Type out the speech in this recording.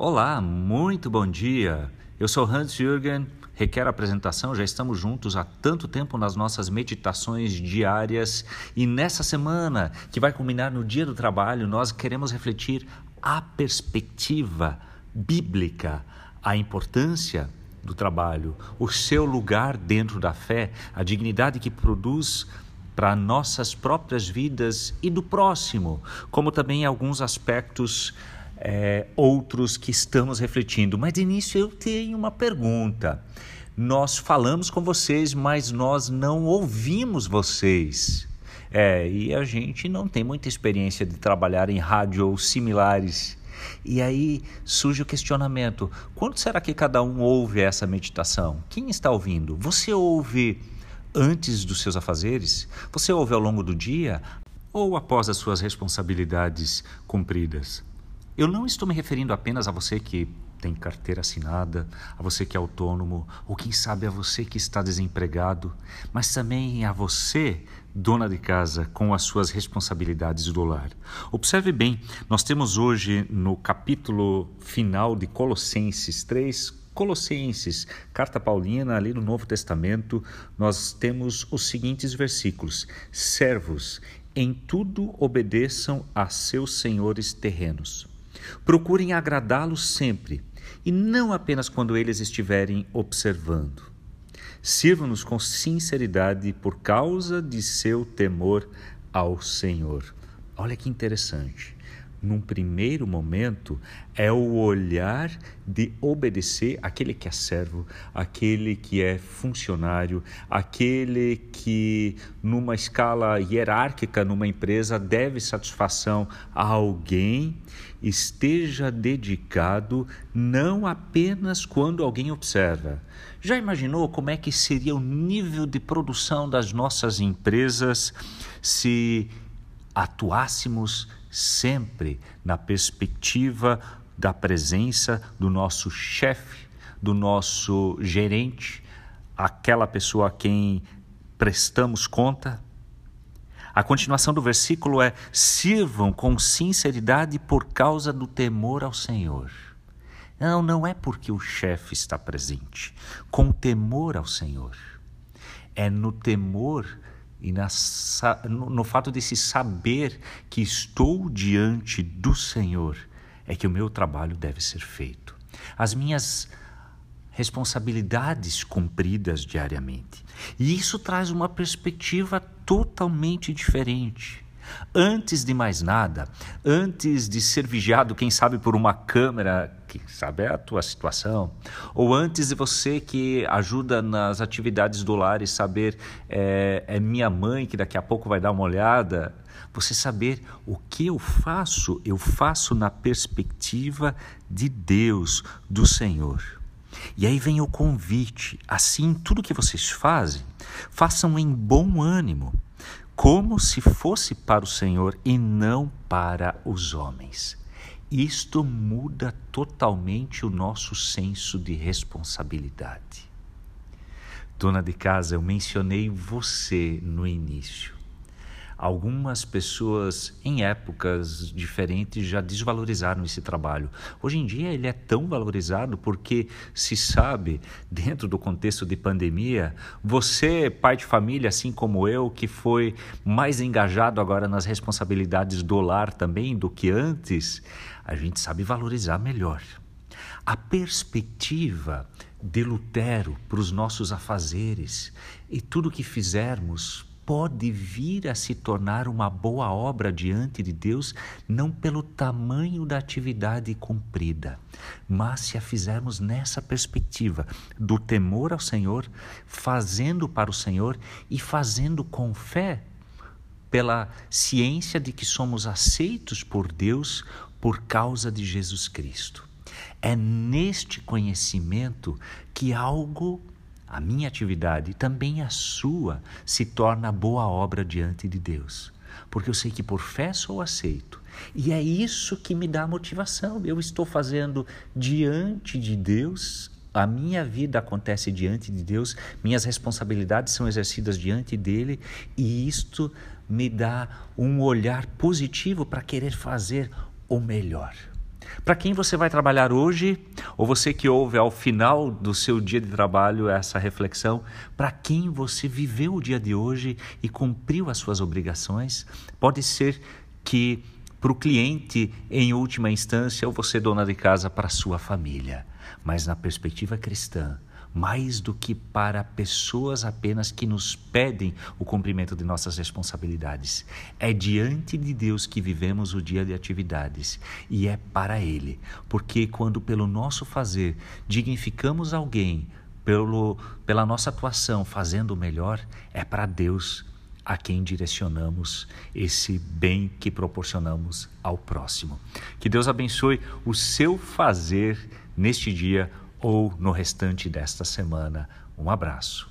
Olá, muito bom dia. Eu sou Hans Jürgen, requer apresentação, já estamos juntos há tanto tempo nas nossas meditações diárias e nessa semana, que vai culminar no Dia do Trabalho, nós queremos refletir a perspectiva bíblica, a importância do trabalho, o seu lugar dentro da fé, a dignidade que produz para nossas próprias vidas e do próximo, como também alguns aspectos é, outros que estamos refletindo. Mas de início eu tenho uma pergunta. Nós falamos com vocês, mas nós não ouvimos vocês. É, e a gente não tem muita experiência de trabalhar em rádio ou similares. E aí surge o questionamento: quando será que cada um ouve essa meditação? Quem está ouvindo? Você ouve antes dos seus afazeres? Você ouve ao longo do dia? Ou após as suas responsabilidades cumpridas? Eu não estou me referindo apenas a você que tem carteira assinada, a você que é autônomo, ou quem sabe a você que está desempregado, mas também a você, dona de casa, com as suas responsabilidades do lar. Observe bem, nós temos hoje no capítulo final de Colossenses 3, Colossenses, carta paulina, ali no Novo Testamento, nós temos os seguintes versículos: Servos, em tudo obedeçam a seus senhores terrenos Procurem agradá-los sempre e não apenas quando eles estiverem observando. Sirvam-nos com sinceridade por causa de seu temor ao Senhor. Olha que interessante num primeiro momento, é o olhar de obedecer aquele que é servo, aquele que é funcionário, aquele que, numa escala hierárquica numa empresa, deve satisfação a alguém, esteja dedicado não apenas quando alguém observa. Já imaginou como é que seria o nível de produção das nossas empresas se atuássemos sempre na perspectiva da presença do nosso chefe, do nosso gerente, aquela pessoa a quem prestamos conta. A continuação do versículo é: sirvam com sinceridade por causa do temor ao Senhor. Não, não é porque o chefe está presente, com temor ao Senhor. É no temor e na, no, no fato de se saber que estou diante do Senhor, é que o meu trabalho deve ser feito. As minhas responsabilidades cumpridas diariamente. E isso traz uma perspectiva totalmente diferente. Antes de mais nada, antes de ser vigiado, quem sabe por uma câmera, quem sabe é a tua situação, ou antes de você que ajuda nas atividades do lar e saber é, é minha mãe que daqui a pouco vai dar uma olhada, você saber o que eu faço, eu faço na perspectiva de Deus, do Senhor. E aí vem o convite, assim tudo que vocês fazem, façam em bom ânimo como se fosse para o Senhor e não para os homens. Isto muda totalmente o nosso senso de responsabilidade. Dona de casa, eu mencionei você no início. Algumas pessoas em épocas diferentes já desvalorizaram esse trabalho. Hoje em dia ele é tão valorizado porque se sabe, dentro do contexto de pandemia, você, pai de família, assim como eu, que foi mais engajado agora nas responsabilidades do lar também do que antes, a gente sabe valorizar melhor. A perspectiva de Lutero para os nossos afazeres e tudo que fizermos pode vir a se tornar uma boa obra diante de Deus, não pelo tamanho da atividade cumprida, mas se a fizermos nessa perspectiva do temor ao Senhor, fazendo para o Senhor e fazendo com fé, pela ciência de que somos aceitos por Deus por causa de Jesus Cristo. É neste conhecimento que algo a minha atividade, também a sua, se torna boa obra diante de Deus. Porque eu sei que por fé sou aceito. E é isso que me dá motivação. Eu estou fazendo diante de Deus, a minha vida acontece diante de Deus, minhas responsabilidades são exercidas diante dele, e isto me dá um olhar positivo para querer fazer o melhor. Para quem você vai trabalhar hoje? Ou você que ouve ao final do seu dia de trabalho essa reflexão, para quem você viveu o dia de hoje e cumpriu as suas obrigações? Pode ser que para o cliente, em última instância, ou você, dona de casa, para a sua família. Mas na perspectiva cristã, mais do que para pessoas apenas que nos pedem o cumprimento de nossas responsabilidades. É diante de Deus que vivemos o dia de atividades e é para Ele, porque quando pelo nosso fazer dignificamos alguém, pelo, pela nossa atuação fazendo o melhor, é para Deus a quem direcionamos esse bem que proporcionamos ao próximo. Que Deus abençoe o seu fazer neste dia ou no restante desta semana. Um abraço.